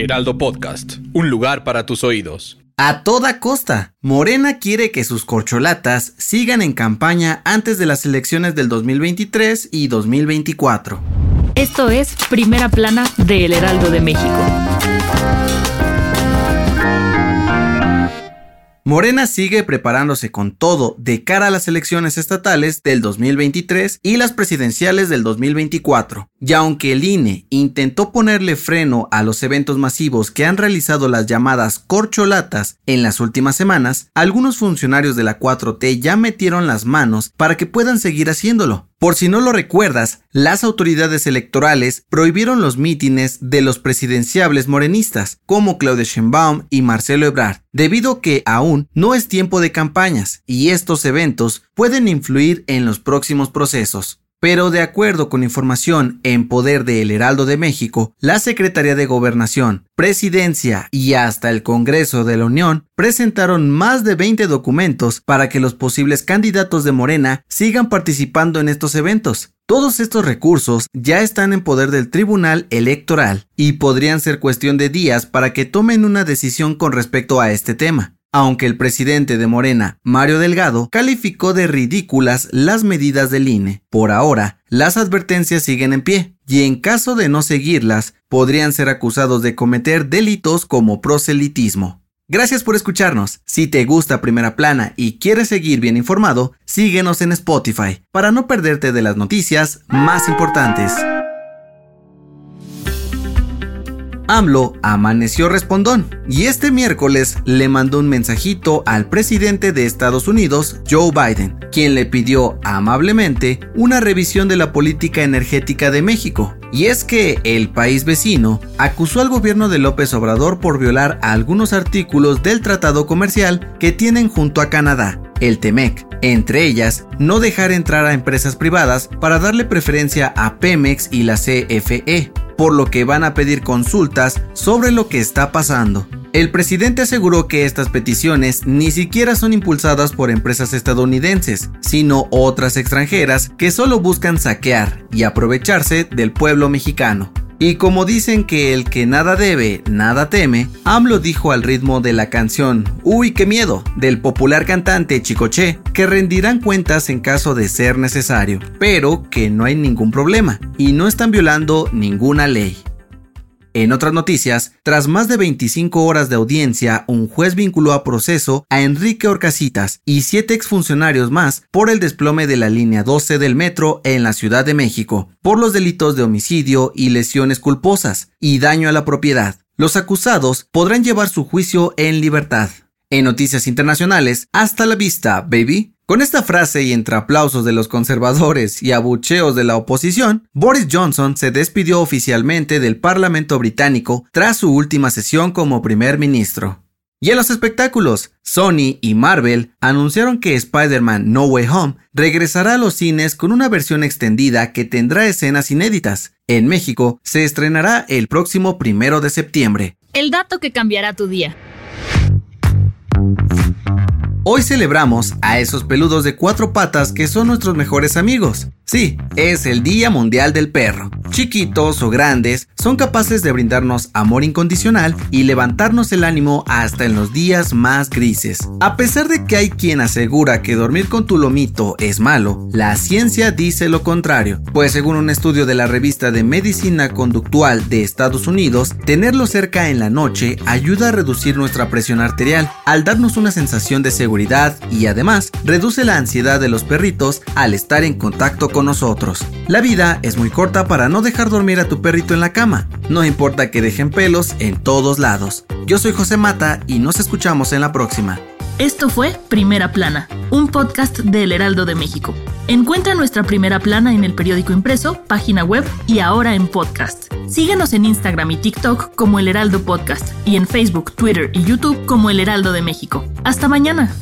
Heraldo Podcast, un lugar para tus oídos. A toda costa, Morena quiere que sus corcholatas sigan en campaña antes de las elecciones del 2023 y 2024. Esto es Primera Plana de El Heraldo de México. Morena sigue preparándose con todo de cara a las elecciones estatales del 2023 y las presidenciales del 2024. Y aunque el INE intentó ponerle freno a los eventos masivos que han realizado las llamadas corcholatas en las últimas semanas, algunos funcionarios de la 4T ya metieron las manos para que puedan seguir haciéndolo. Por si no lo recuerdas, las autoridades electorales prohibieron los mítines de los presidenciables morenistas, como Claudia Sheinbaum y Marcelo Ebrard, debido que aún no es tiempo de campañas y estos eventos pueden influir en los próximos procesos. Pero de acuerdo con información en poder de El Heraldo de México, la Secretaría de Gobernación, Presidencia y hasta el Congreso de la Unión presentaron más de 20 documentos para que los posibles candidatos de Morena sigan participando en estos eventos. Todos estos recursos ya están en poder del Tribunal Electoral y podrían ser cuestión de días para que tomen una decisión con respecto a este tema aunque el presidente de Morena, Mario Delgado, calificó de ridículas las medidas del INE. Por ahora, las advertencias siguen en pie, y en caso de no seguirlas, podrían ser acusados de cometer delitos como proselitismo. Gracias por escucharnos. Si te gusta Primera Plana y quieres seguir bien informado, síguenos en Spotify para no perderte de las noticias más importantes. AMLO amaneció respondón y este miércoles le mandó un mensajito al presidente de Estados Unidos, Joe Biden, quien le pidió amablemente una revisión de la política energética de México. Y es que el país vecino acusó al gobierno de López Obrador por violar algunos artículos del tratado comercial que tienen junto a Canadá, el TEMEC, entre ellas no dejar entrar a empresas privadas para darle preferencia a Pemex y la CFE por lo que van a pedir consultas sobre lo que está pasando. El presidente aseguró que estas peticiones ni siquiera son impulsadas por empresas estadounidenses, sino otras extranjeras que solo buscan saquear y aprovecharse del pueblo mexicano. Y como dicen que el que nada debe, nada teme, AMLO dijo al ritmo de la canción Uy, qué miedo, del popular cantante Chicoche, que rendirán cuentas en caso de ser necesario, pero que no hay ningún problema y no están violando ninguna ley. En otras noticias, tras más de 25 horas de audiencia, un juez vinculó a proceso a Enrique Orcasitas y siete exfuncionarios más por el desplome de la línea 12 del metro en la Ciudad de México, por los delitos de homicidio y lesiones culposas y daño a la propiedad. Los acusados podrán llevar su juicio en libertad. En noticias internacionales, hasta la vista, baby. Con esta frase y entre aplausos de los conservadores y abucheos de la oposición, Boris Johnson se despidió oficialmente del Parlamento británico tras su última sesión como primer ministro. Y en los espectáculos, Sony y Marvel anunciaron que Spider-Man No Way Home regresará a los cines con una versión extendida que tendrá escenas inéditas. En México se estrenará el próximo primero de septiembre. El dato que cambiará tu día. Hoy celebramos a esos peludos de cuatro patas que son nuestros mejores amigos. Sí, es el Día Mundial del Perro. Chiquitos o grandes, son capaces de brindarnos amor incondicional y levantarnos el ánimo hasta en los días más grises. A pesar de que hay quien asegura que dormir con tu lomito es malo, la ciencia dice lo contrario, pues según un estudio de la revista de Medicina Conductual de Estados Unidos, tenerlo cerca en la noche ayuda a reducir nuestra presión arterial, al darnos una sensación de seguridad y además reduce la ansiedad de los perritos al estar en contacto con nosotros. La vida es muy corta para no dejar dormir a tu perrito en la cama, no importa que dejen pelos en todos lados. Yo soy José Mata y nos escuchamos en la próxima. Esto fue Primera Plana, un podcast del Heraldo de México. Encuentra nuestra Primera Plana en el periódico impreso, página web y ahora en podcast. Síguenos en Instagram y TikTok como El Heraldo Podcast y en Facebook, Twitter y YouTube como El Heraldo de México. Hasta mañana.